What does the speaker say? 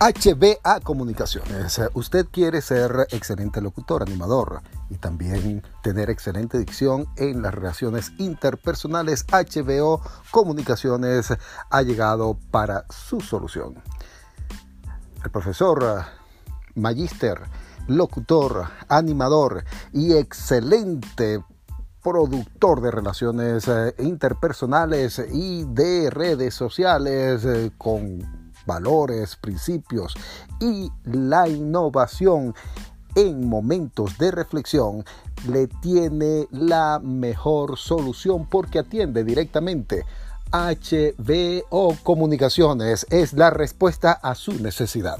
HBA Comunicaciones. Usted quiere ser excelente locutor, animador y también tener excelente dicción en las relaciones interpersonales. HBO Comunicaciones ha llegado para su solución. El profesor magíster, locutor, animador y excelente productor de relaciones eh, interpersonales y de redes sociales eh, con valores, principios y la innovación en momentos de reflexión le tiene la mejor solución porque atiende directamente. HBO Comunicaciones es la respuesta a su necesidad.